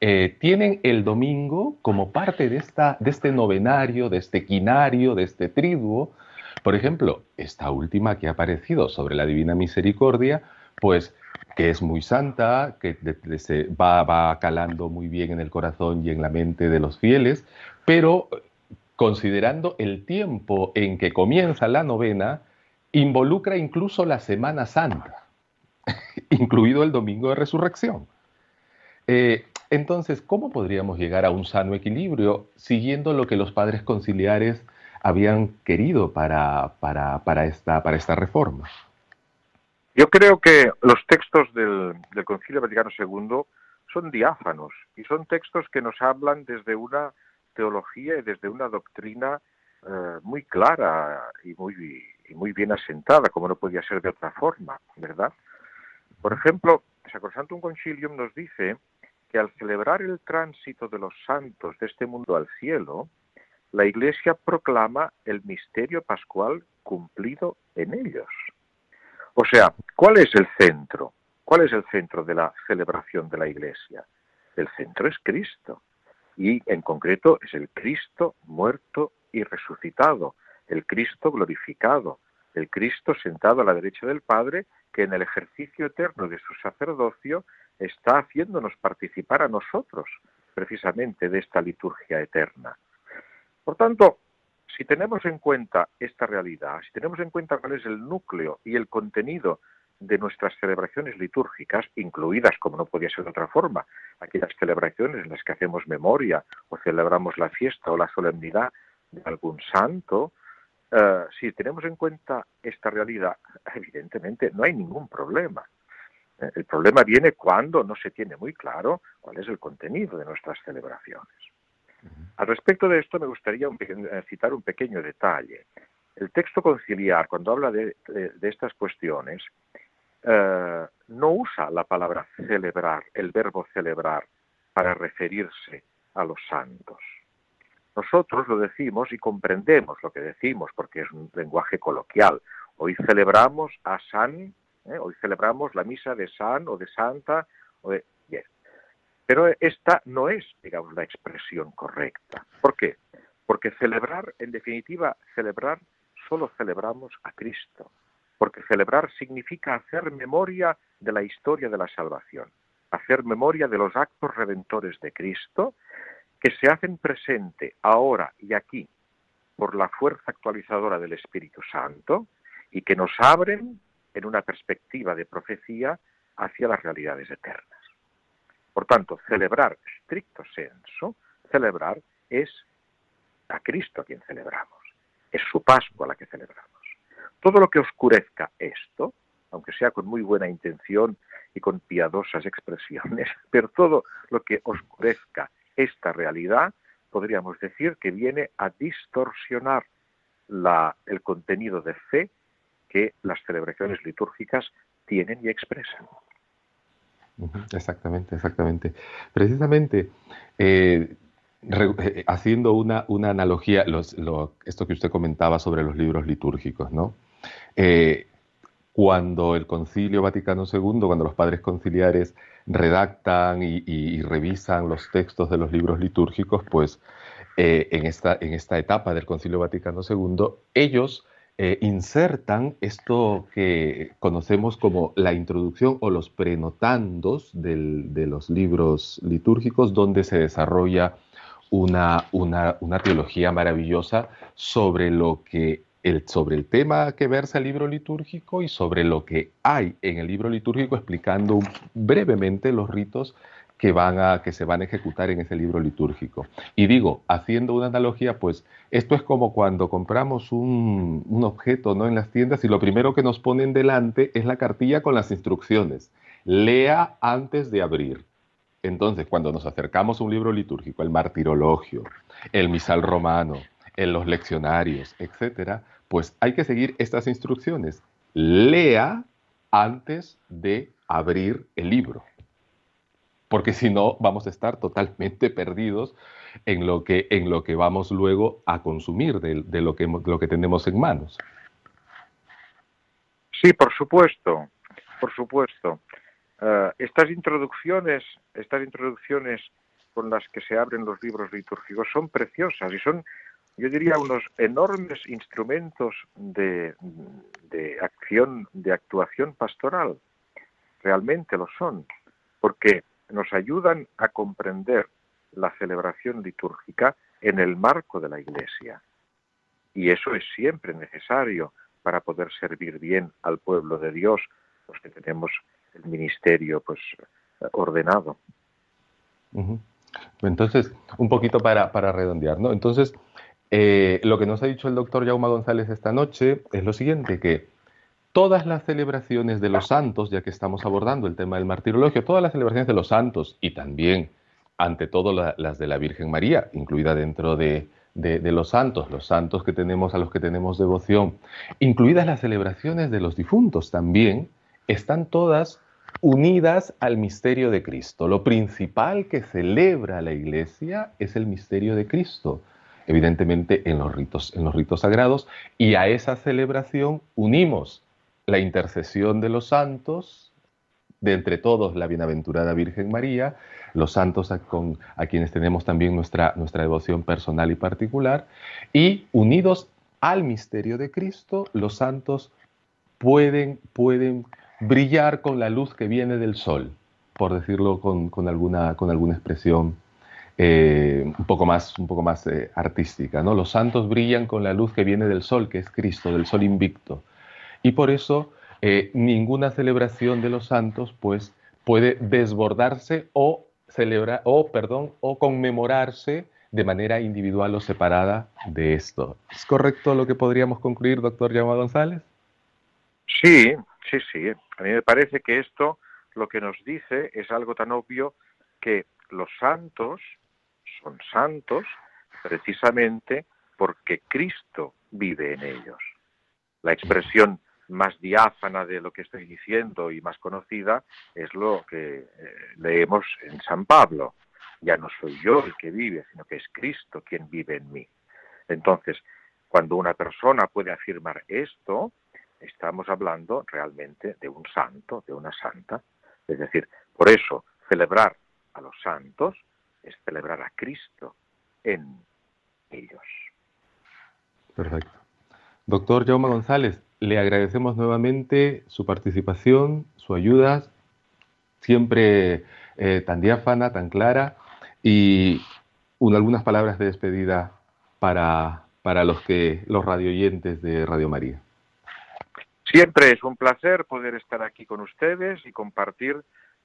eh, tienen el domingo como parte de, esta, de este novenario, de este quinario, de este triduo, Por ejemplo, esta última que ha aparecido sobre la Divina Misericordia, pues que es muy santa, que se va, calando muy bien en el corazón y en la mente de los fieles, pero considerando el tiempo en que comienza la novena, involucra incluso la Semana Santa, incluido el Domingo de Resurrección. Eh, entonces, ¿cómo podríamos llegar a un sano equilibrio siguiendo lo que los padres conciliares habían querido para, para, esta, para esta reforma? Yo creo que los textos del, Concilio Vaticano II son diáfanos y son textos que nos hablan desde una teología y desde una doctrina eh, muy clara y muy, y muy bien asentada, como no podía ser de otra forma, ¿verdad? Por ejemplo, Sacrosantum Concilium nos dice que al celebrar el tránsito de los santos de este mundo al cielo, la Iglesia proclama el misterio pascual cumplido en ellos. O sea, ¿cuál es el centro? ¿Cuál es el centro de la celebración de la Iglesia? El centro es Cristo. Y en concreto es el Cristo muerto y resucitado, el Cristo glorificado, el Cristo sentado a la derecha del Padre, que en el ejercicio eterno de su sacerdocio está haciéndonos participar a nosotros precisamente de esta liturgia eterna. Por tanto, si tenemos en cuenta esta realidad, si tenemos en cuenta cuál es el núcleo y el contenido de nuestras celebraciones litúrgicas, incluidas, como no podía ser de otra forma, aquellas celebraciones en las que hacemos memoria o celebramos la fiesta o la solemnidad de algún santo, eh, si tenemos en cuenta esta realidad, evidentemente no hay ningún problema. Eh, el problema viene cuando no se tiene muy claro cuál es el contenido de nuestras celebraciones. Al respecto de esto me gustaría eh, citar un pequeño detalle. El texto conciliar, cuando habla de, estas cuestiones, no usa la palabra celebrar, el verbo celebrar, para referirse a los santos. Nosotros lo decimos y comprendemos lo que decimos porque es un lenguaje coloquial. Hoy celebramos a San, ¿eh? hoy celebramos la misa de San o de Santa. O de... Pero esta no es, digamos, la expresión correcta. ¿Por qué? Porque celebrar, en definitiva, celebrar, solo celebramos a Cristo. Porque celebrar significa hacer memoria de la historia de la salvación, hacer memoria de los actos redentores de Cristo que se hacen presente ahora y aquí por la fuerza actualizadora del Espíritu Santo y que nos abren en una perspectiva de profecía hacia las realidades eternas. Por tanto, celebrar, estricto senso, celebrar es a Cristo a quien celebramos, es su Pascua la que celebramos. Todo lo que oscurezca esto, aunque sea con muy buena intención y con piadosas expresiones, pero todo lo que oscurezca esta realidad, podríamos decir que viene a distorsionar el contenido de fe que las celebraciones litúrgicas tienen y expresan. Exactamente, exactamente. Precisamente, eh, eh, haciendo una, una analogía, esto que usted comentaba sobre los libros litúrgicos, ¿no? Eh, cuando el Concilio Vaticano II, cuando los padres conciliares redactan y, revisan los textos de los libros litúrgicos, pues en, esta, en esta etapa del Concilio Vaticano II, ellos eh, insertan esto que conocemos como la introducción o los prenotandos de los libros litúrgicos, donde se desarrolla una, una, una teología maravillosa sobre lo que sobre el tema que versa el libro litúrgico y sobre lo que hay en el libro litúrgico explicando brevemente los ritos que, van a, que se van a ejecutar en ese libro litúrgico. Y digo, haciendo una analogía, pues esto es como cuando compramos un, un objeto ¿no? en las tiendas y lo primero que nos ponen delante es la cartilla con las instrucciones. Lea antes de abrir. Entonces, cuando nos acercamos a un libro litúrgico, el martirologio, el misal romano, en los leccionarios, etcétera, pues hay que seguir estas instrucciones. Lea antes de abrir el libro, porque si no vamos a estar totalmente perdidos en lo que, en lo que vamos luego a consumir de, lo, que, lo que tenemos en manos. Sí, por supuesto, por supuesto. Eh, estas introducciones, estas introducciones con las que se abren los libros litúrgicos son preciosas y son yo diría, unos enormes instrumentos de, acción, de actuación pastoral. Realmente lo son, porque nos ayudan a comprender la celebración litúrgica en el marco de la Iglesia. Y eso es siempre necesario para poder servir bien al pueblo de Dios, los que tenemos el ministerio pues ordenado. Entonces, un poquito para, para redondear, ¿no? Entonces, eh, lo que nos ha dicho el doctor Jauma González esta noche es lo siguiente, que todas las celebraciones de los santos, ya que estamos abordando el tema del martirologio, todas las celebraciones de los santos y también, ante todo, las de la Virgen María, incluida dentro de, de, los santos, los santos que tenemos a los que tenemos devoción, incluidas las celebraciones de los difuntos también, están todas unidas al misterio de Cristo. Lo principal que celebra la Iglesia es el misterio de Cristo, evidentemente en los ritos, en los ritos sagrados, y a esa celebración unimos la intercesión de los santos, de entre todos la bienaventurada Virgen María, los santos a, con, quienes tenemos también nuestra, nuestra devoción personal y particular, y unidos al misterio de Cristo, los santos pueden, pueden brillar con la luz que viene del sol, por decirlo con, alguna, con alguna expresión eh, un poco más, un poco más eh, artística. ¿no? Los santos brillan con la luz que viene del sol, que es Cristo, del sol invicto. Y por eso eh, ninguna celebración de los santos pues, puede desbordarse o, celebrar, o, perdón, o conmemorarse de manera individual o separada de esto. ¿Es correcto lo que podríamos concluir, doctor Llama González? Sí, sí, sí. A mí me parece que esto lo que nos dice es algo tan obvio que los santos son santos precisamente porque Cristo vive en ellos. La expresión más diáfana de lo que estoy diciendo y más conocida es lo que eh, leemos en San Pablo. Ya no soy yo el que vive, sino que es Cristo quien vive en mí. Entonces, cuando una persona puede afirmar esto, estamos hablando realmente de un santo, de una santa. Es decir, por eso celebrar a los santos es celebrar a Cristo en ellos. Perfecto. Doctor Jaume González, le agradecemos nuevamente su participación, su ayuda, siempre eh, tan diáfana, tan clara, y algunas palabras de despedida para, para los, que, los radioyentes de Radio María. Siempre es un placer poder estar aquí con ustedes y compartir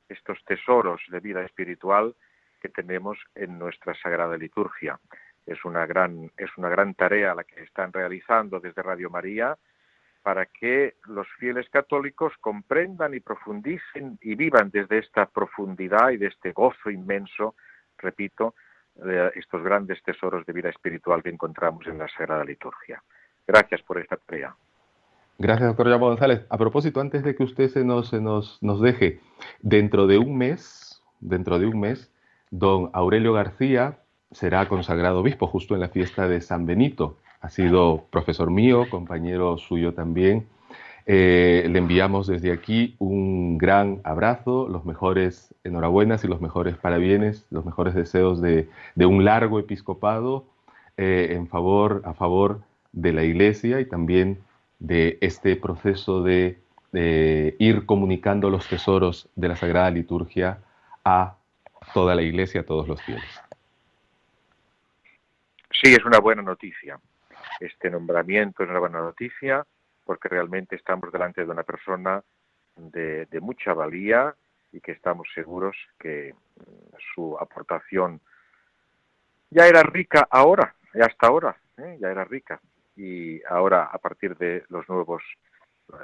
estos tesoros de vida espiritual que tenemos en nuestra sagrada liturgia. Es una gran, es una gran tarea la que están realizando desde Radio María para que los fieles católicos comprendan y profundicen y vivan desde esta profundidad y de este gozo inmenso, repito, de estos grandes tesoros de vida espiritual que encontramos en la Sagrada Liturgia. Gracias por esta tarea. Gracias, doctor Llamo González. A propósito, antes de que usted se nos, nos, nos deje, dentro de un mes, dentro de un mes, don Aurelio García será consagrado obispo justo en la fiesta de San Benito. Ha sido profesor mío, compañero suyo también. Eh, le enviamos desde aquí un gran abrazo, los mejores enhorabuenas y los mejores parabienes, los mejores deseos de, de un largo episcopado eh, en favor, a favor de la Iglesia y también de este proceso de, ir comunicando los tesoros de la Sagrada Liturgia a toda la Iglesia, a todos los fieles. Sí, es una buena noticia. Este nombramiento es una buena noticia porque realmente estamos delante de una persona de, mucha valía y que estamos seguros que mm, su aportación ya era rica ahora, y hasta ahora, ¿eh? ya era rica y ahora a partir de los nuevos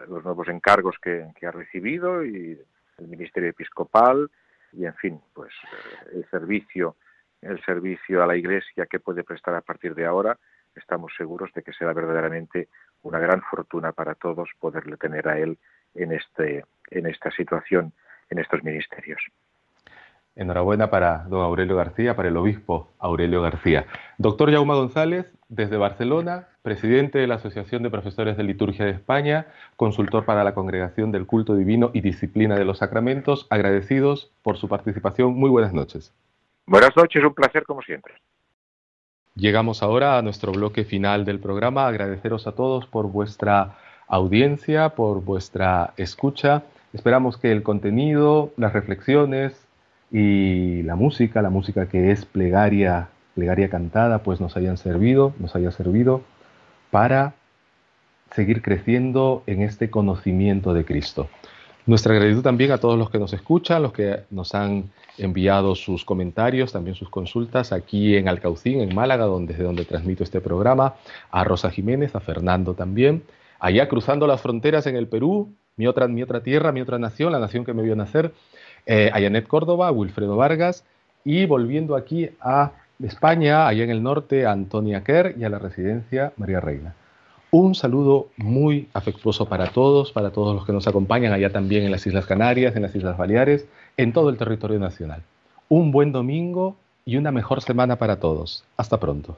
los nuevos encargos que, ha recibido y el ministerio episcopal y en fin pues eh, el servicio el servicio a la iglesia que puede prestar a partir de ahora estamos seguros de que será verdaderamente una gran fortuna para todos poderle tener a él en este en esta situación en estos ministerios Enhorabuena para don Aurelio García, para el obispo Aurelio García. Doctor Jauma González, desde Barcelona, presidente de la Asociación de Profesores de Liturgia de España, consultor para la Congregación del Culto Divino y Disciplina de los Sacramentos, agradecidos por su participación. Muy buenas noches. Buenas noches, un placer como siempre. Llegamos ahora a nuestro bloque final del programa. Agradeceros a todos por vuestra audiencia, por vuestra escucha. Esperamos que el contenido, las reflexiones y la música, la música que es plegaria, plegaria cantada, pues nos hayan servido, nos haya servido para seguir creciendo en este conocimiento de Cristo. Nuestra gratitud también a todos los que nos escuchan, los que nos han enviado sus comentarios, también sus consultas aquí en Alcaucín, en Málaga, donde, desde donde transmito este programa, a Rosa Jiménez, a Fernando también, allá cruzando las fronteras en el Perú, mi otra, mi otra tierra, mi otra nación, la nación que me vio nacer, eh, a Janet Córdoba, a Wilfredo Vargas, y volviendo aquí a España, allá en el norte, a Antonia Kerr y a la residencia María Reina. Un saludo muy afectuoso para todos, para todos los que nos acompañan allá también en las Islas Canarias, en las Islas Baleares, en todo el territorio nacional. Un buen domingo y una mejor semana para todos. Hasta pronto.